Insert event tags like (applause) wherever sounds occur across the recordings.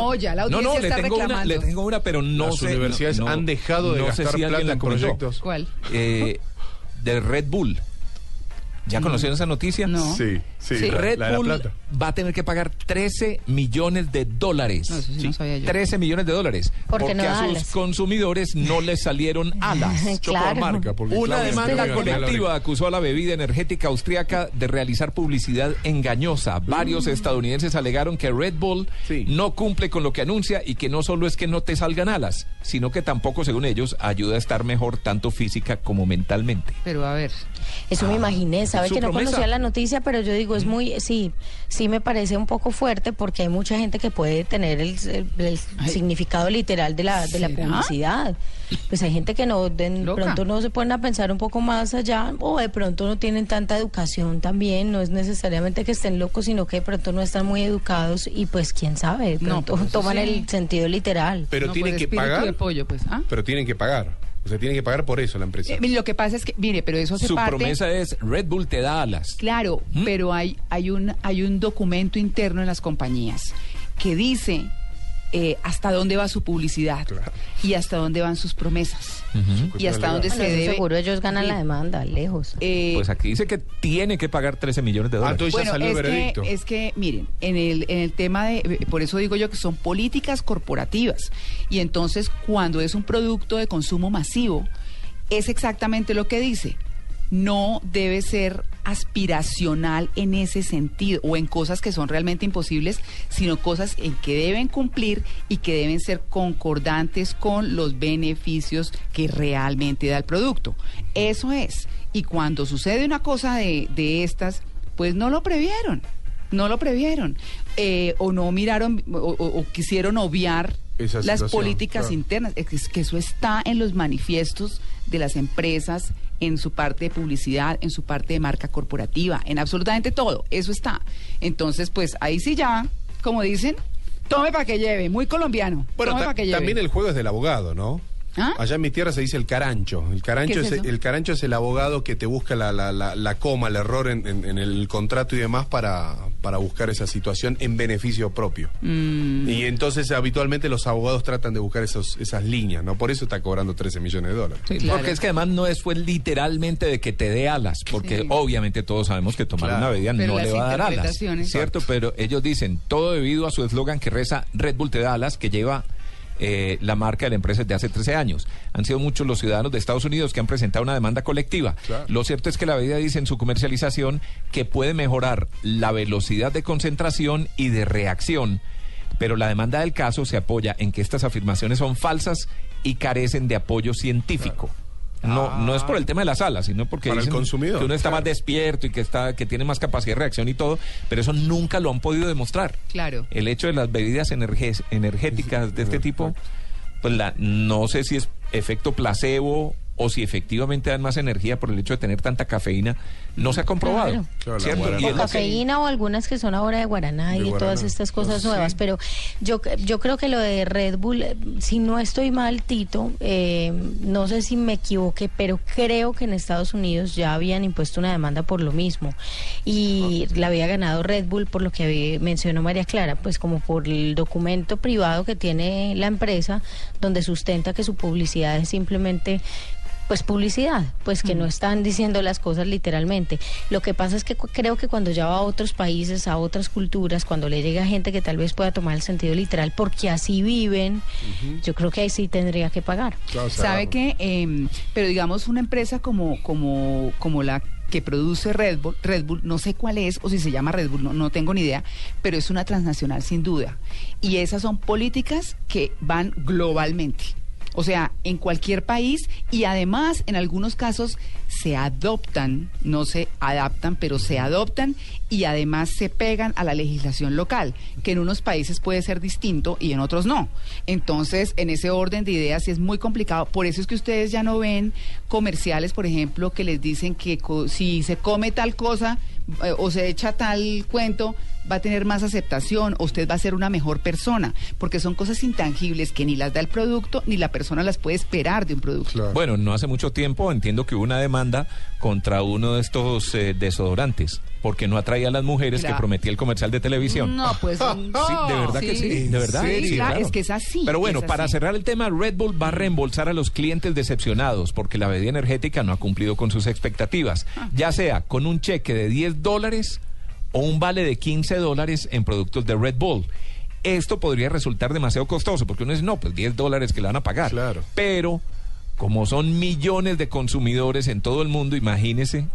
No, ya la No, audiencia no, le está tengo, una, reclamando. le tengo una, pero no Las sé. universidades no- han dejado de no sé gastar si plata la en proyectos. ¿Cuál? Eh, de Red Bull. ¿Ya conocieron esa noticia? No. Sí, sí, Sí. Red la de la Bull va a tener que pagar 13 millones de dólares. No, eso sí no sabía yo. 13 millones de dólares. Porque no a sus alas. consumidores no les salieron (laughs) alas. Claro. marca. porque Una Claudia demanda colectiva acusó a la bebida energética austriaca de realizar publicidad engañosa. Varios estadounidenses alegaron que Red Bull Sí. no cumple con lo que anuncia y que no solo es que no te salgan alas, sino que tampoco, según ellos, ayuda a estar mejor tanto física como mentalmente. Pero a ver, Eso me imaginé, sabe que no promesa. conocía la noticia, pero yo digo, es muy, sí, sí me parece un poco fuerte porque hay mucha gente que puede tener el, el- el significado literal de la, de la publicidad. Pues hay gente que no, de Loca. pronto no se ponen a pensar un poco más allá o de pronto no tienen tanta educación también, no es necesariamente que estén locos, sino que de pronto no están muy educados y pues quién sabe, de pronto pues toman sí. el sentido literal. Pero no, tienen pues, que pagar. pues. ¿ah? Pero tienen que pagar. O sea, tienen que pagar por eso la empresa. Eh, lo que pasa es que, mire, pero eso hace Su parte... promesa es Red Bull te da alas. Claro, ¿Mm? pero hay, hay, un, hay un documento interno en las compañías que dice eh, hasta dónde va su publicidad Claro. Y hasta dónde van sus promesas y hasta dónde Bueno, se debe... seguro ellos ganan Sí. la demanda, lejos. Eh, Pues aquí dice que tiene que pagar 13 millones de Ah, dólares. ya bueno, salió el es veredicto. que, es que, miren, en el, en el tema de, eh, por eso digo yo que son políticas corporativas. Y entonces, cuando es un producto de consumo masivo, es exactamente lo que dice. No debe ser aspiracional en ese sentido o en cosas que son realmente imposibles, sino cosas en que deben cumplir y que deben ser concordantes con los beneficios que realmente da el producto. Eso es. Y cuando sucede una cosa de, de estas, pues no lo previeron, no lo previeron. Eh, o no miraron o, o- o quisieron obviar las políticas claro. internas. Es que eso está en los manifiestos de las empresas, en su parte de publicidad, en su parte de marca corporativa, en absolutamente todo. Eso está. Entonces, pues ahí sí ya, como dicen, tome para que lleve, muy colombiano. Bueno, tome pa' que lleve. también el juego es del abogado, ¿no? ¿Ah? Allá en mi tierra se dice el carancho. El carancho, ¿Qué es el carancho es el abogado que te busca la, la, la, la coma, el error en, en- en el contrato y demás para, para buscar esa situación en beneficio propio. Mm. Y entonces habitualmente los abogados tratan de buscar esos, esas líneas, ¿no? Por eso está cobrando 13 millones de dólares. Sí, Claro. Porque es que además no es fue literalmente de que te dé alas, porque Sí. obviamente todos sabemos que tomar Claro. una bebida Pero no le va a dar alas, ¿cierto? Pero ellos dicen, todo debido a su eslogan que reza Red Bull te da alas, que lleva eh, la marca de la empresa desde hace 13 años. Han sido muchos los ciudadanos de Estados Unidos que han presentado una demanda colectiva. Claro. Lo cierto es que la bebida dice en su comercialización que puede mejorar la velocidad de concentración y de reacción pero la demanda del caso se apoya en que estas afirmaciones son falsas y carecen de apoyo científico. No, no es por el tema de las alas, sino porque Para el dicen consumidor, que uno está más despierto y que está que tiene más capacidad de reacción y todo, pero eso nunca lo han podido demostrar. Claro. El hecho de las bebidas energéticas de este tipo, pues la, no sé si es efecto placebo o si efectivamente dan más energía por el hecho de tener tanta cafeína, no se ha comprobado. Claro. Cafeína o algunas que son ahora de guaraná De y guaraná. todas estas cosas nuevas, pero yo yo creo que lo de Red Bull, eh, si no estoy mal, Tito, eh, no sé si me equivoqué, pero creo que en Estados Unidos ya habían impuesto una demanda por lo mismo y la había ganado Red Bull por lo que había- mencionó María Clara, pues como por el documento privado que tiene la empresa donde sustenta que su publicidad es simplemente pues publicidad, pues que no están diciendo las cosas literalmente. Lo que pasa es que creo que cuando ya va a otros países, a otras culturas, cuando le llega gente que tal vez pueda tomar el sentido literal porque así viven, yo creo que ahí sí tendría que pagar. Claro, ¿Sabe cerrarlo. qué? Em, pero digamos una empresa como, como, como la que produce Red Bull, Red Bull, no sé cuál es, o si se llama Red Bull, no, no tengo ni idea, pero es una transnacional sin duda. Y esas son políticas que van globalmente. O sea, en cualquier país y además en algunos casos se adoptan, no se adaptan, pero se adoptan y además se pegan a la legislación local, que en unos países puede ser distinto y en otros no. Entonces, en ese orden de ideas sí es muy complicado. Por eso es que ustedes ya no ven comerciales, por ejemplo, que les dicen que si se come tal cosa eh, o se echa tal cuento, va a tener más aceptación o usted va a ser una mejor persona, porque son cosas intangibles que ni las da el producto ni la persona las puede esperar de un producto. Claro. Bueno, no hace mucho tiempo entiendo que hubo una demanda contra uno de estos eh, desodorantes porque no atraía a las mujeres que prometía el comercial de televisión. No, pues (laughs) Sí, de verdad que sí, ¿En de verdad. sí, Claro, es que es así, Pero bueno, para así. cerrar el tema, Red Bull va a reembolsar a los clientes decepcionados porque la bebida energética no ha cumplido con sus expectativas, Ah. ya sea con un cheque de 10 dólares o un vale de 15 dólares en productos de Red Bull. Esto podría resultar demasiado costoso porque uno dice, no, pues 10 dólares que le van a pagar. Claro. Pero como son millones de consumidores en todo el mundo, imagínese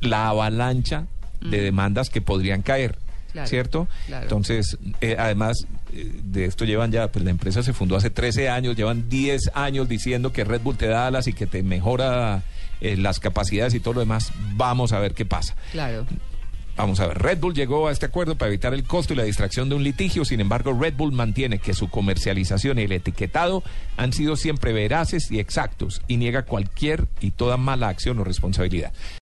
la avalancha de demandas que podrían caer. Claro, ¿Cierto? claro. Entonces, eh, además eh, de esto llevan ya, pues la empresa se fundó hace 13 años, llevan 10 años diciendo que Red Bull te da alas y que te mejora eh, las capacidades y todo lo demás. Vamos a ver qué pasa. Claro. Vamos a ver, Red Bull llegó a este acuerdo para evitar el costo y la distracción de un litigio, sin embargo Red Bull mantiene que su comercialización y el etiquetado han sido siempre veraces y exactos y niega cualquier y toda mala acción o responsabilidad.